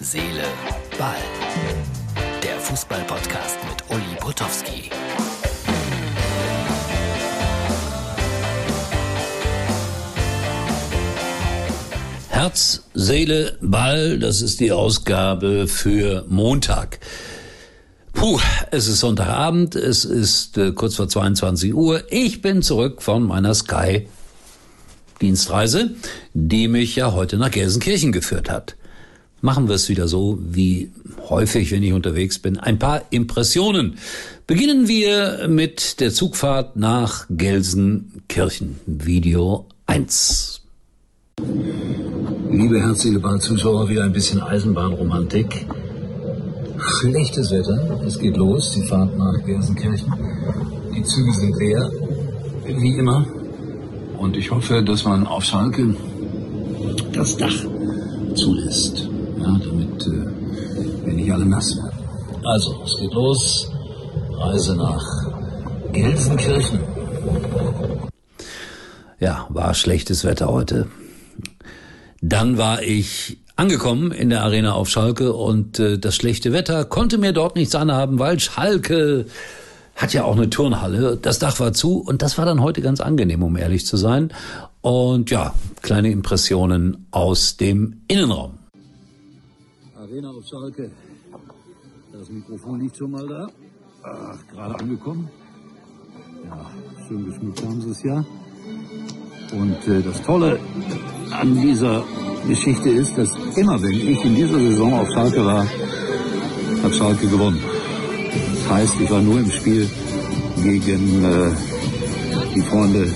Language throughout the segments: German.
Seele, Ball. Der Fußball-Podcast mit Uli Potowski. Herz, Seele, Ball, das ist die Ausgabe für Montag. Puh, es ist Sonntagabend, es ist äh, kurz vor 22 Uhr. Ich bin zurück von meiner Sky Dienstreise, die mich ja heute nach Gelsenkirchen geführt hat. Machen wir es wieder so wie häufig, wenn ich unterwegs bin. Ein paar Impressionen. Beginnen wir mit der Zugfahrt nach Gelsenkirchen. Video 1. Liebe herzliche Bahnzuschauer, wieder ein bisschen Eisenbahnromantik. Schlechtes Wetter, es geht los, die Fahrt nach Gelsenkirchen. Die Züge sind leer, wie immer. Und ich hoffe, dass man auf Schalke das Dach zulässt, ja, damit äh, wir nicht alle nass werden. Also, es geht los. Reise nach Gelsenkirchen. Ja, war schlechtes Wetter heute. Dann war ich angekommen in der Arena auf Schalke und äh, das schlechte Wetter konnte mir dort nichts anhaben, weil Schalke hat ja auch eine Turnhalle. Das Dach war zu und das war dann heute ganz angenehm, um ehrlich zu sein. Und ja, kleine Impressionen aus dem Innenraum. Arena auf Schalke. Das Mikrofon liegt schon mal da. Ach, gerade angekommen. Ja, schön geschmückt haben sie es ja. Und äh, das Tolle an dieser Geschichte ist, dass immer, wenn ich in dieser Saison auf Schalke war, hat Schalke gewonnen. Das heißt, ich war nur im Spiel gegen äh, die Freunde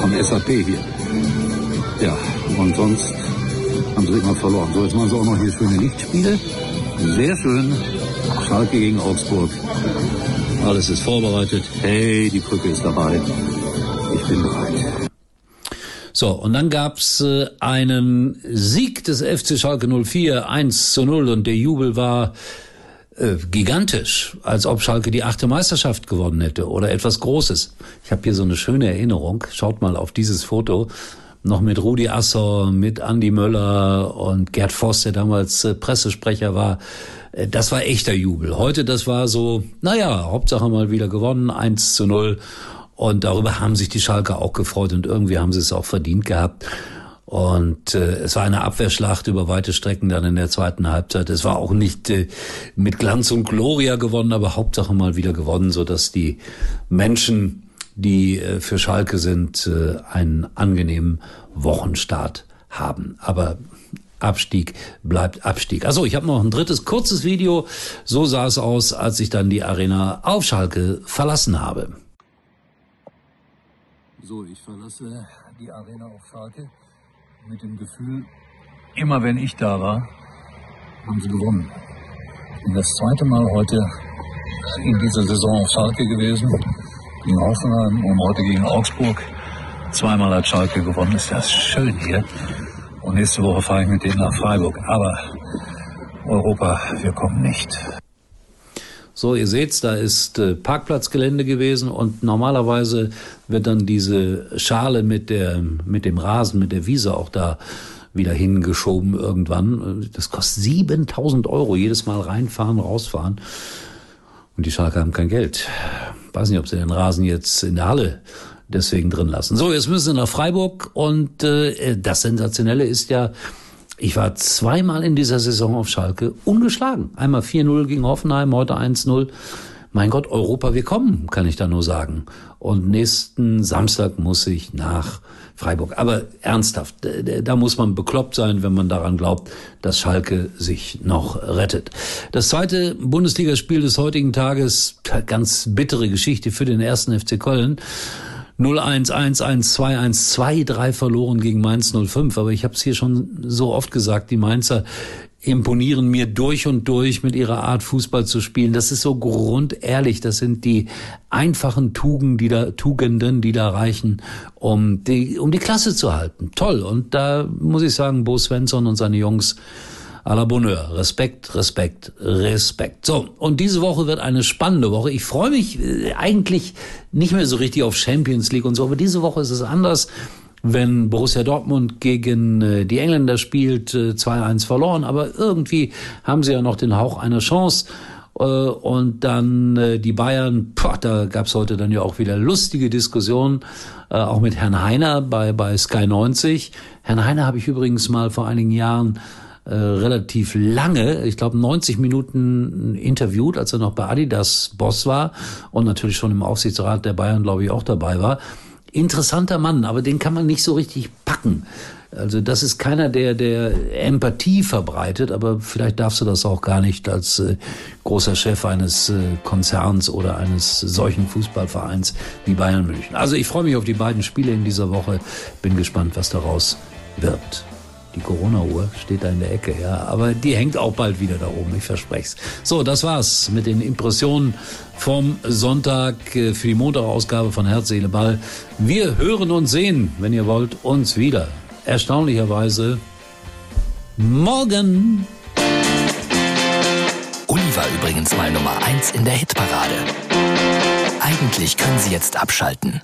vom SAP hier. Ja, und sonst haben sie immer verloren. So, jetzt machen sie auch noch hier schöne Lichtspiele. Sehr schön. Schalke gegen Augsburg. Alles ist vorbereitet. Hey, die Brücke ist dabei. Ich bin bereit. So, und dann gab's äh, einen Sieg des FC Schalke 04, 1 zu 0 und der Jubel war äh, gigantisch, als ob Schalke die achte Meisterschaft gewonnen hätte oder etwas Großes. Ich habe hier so eine schöne Erinnerung. Schaut mal auf dieses Foto. Noch mit Rudi Assor, mit Andy Möller und Gerd Voss, der damals äh, Pressesprecher war. Äh, das war echter Jubel. Heute, das war so, naja, Hauptsache mal wieder gewonnen, 1 zu 0. Und darüber haben sich die Schalker auch gefreut und irgendwie haben sie es auch verdient gehabt. Und äh, es war eine Abwehrschlacht über weite Strecken dann in der zweiten Halbzeit. Es war auch nicht äh, mit Glanz und Gloria gewonnen, aber Hauptsache mal wieder gewonnen, so dass die Menschen, die äh, für Schalke sind, äh, einen angenehmen Wochenstart haben. Aber Abstieg bleibt Abstieg. Also ich habe noch ein drittes kurzes Video. So sah es aus, als ich dann die Arena auf Schalke verlassen habe. So, ich verlasse die Arena auf Schalke mit dem Gefühl, immer wenn ich da war, haben sie gewonnen. Ich bin das zweite Mal heute in dieser Saison auf Schalke gewesen, gegen Hoffenheim und heute gegen Augsburg. Zweimal hat Schalke gewonnen, ist das schön hier. Und nächste Woche fahre ich mit denen nach Freiburg. Aber Europa, wir kommen nicht. So, ihr seht's, da ist äh, Parkplatzgelände gewesen und normalerweise wird dann diese Schale mit der, mit dem Rasen, mit der Wiese auch da wieder hingeschoben irgendwann. Das kostet 7000 Euro jedes Mal reinfahren, rausfahren. Und die Schalke haben kein Geld. Weiß nicht, ob sie den Rasen jetzt in der Halle deswegen drin lassen. So, jetzt müssen sie nach Freiburg und äh, das Sensationelle ist ja, ich war zweimal in dieser Saison auf Schalke ungeschlagen. Einmal 4-0 gegen Hoffenheim, heute 1-0. Mein Gott, Europa, wir kommen, kann ich da nur sagen. Und nächsten Samstag muss ich nach Freiburg. Aber ernsthaft, da muss man bekloppt sein, wenn man daran glaubt, dass Schalke sich noch rettet. Das zweite Bundesligaspiel des heutigen Tages, ganz bittere Geschichte für den ersten FC Köln. 0-1, 1-1, 2-1, 2-3 verloren gegen Mainz 05. Aber ich habe es hier schon so oft gesagt, die Mainzer imponieren mir durch und durch mit ihrer Art Fußball zu spielen. Das ist so grundehrlich. Das sind die einfachen Tugenden, die da, Tugenden, die da reichen, um die, um die Klasse zu halten. Toll. Und da muss ich sagen, Bo Svensson und seine Jungs à la Bonheur. Respekt, Respekt, Respekt. So, und diese Woche wird eine spannende Woche. Ich freue mich äh, eigentlich nicht mehr so richtig auf Champions League und so, aber diese Woche ist es anders. Wenn Borussia Dortmund gegen äh, die Engländer spielt, äh, 2-1 verloren, aber irgendwie haben sie ja noch den Hauch einer Chance. Äh, und dann äh, die Bayern, boah, da gab's heute dann ja auch wieder lustige Diskussionen, äh, auch mit Herrn Heiner bei, bei Sky 90. Herrn Heiner habe ich übrigens mal vor einigen Jahren äh, relativ lange, ich glaube 90 Minuten interviewt, als er noch bei Adidas Boss war und natürlich schon im Aufsichtsrat der Bayern, glaube ich, auch dabei war. Interessanter Mann, aber den kann man nicht so richtig packen. Also das ist keiner, der der Empathie verbreitet, aber vielleicht darfst du das auch gar nicht als äh, großer Chef eines äh, Konzerns oder eines solchen Fußballvereins wie Bayern München. Also ich freue mich auf die beiden Spiele in dieser Woche, bin gespannt, was daraus wird. Die Corona-Uhr steht da in der Ecke, ja. Aber die hängt auch bald wieder da oben, ich verspreche es. So, das war's mit den Impressionen vom Sonntag äh, für die Montagausgabe von Herz, Seele, Ball. Wir hören und sehen, wenn ihr wollt, uns wieder. Erstaunlicherweise morgen. Uli war übrigens mal Nummer eins in der Hitparade. Eigentlich können Sie jetzt abschalten.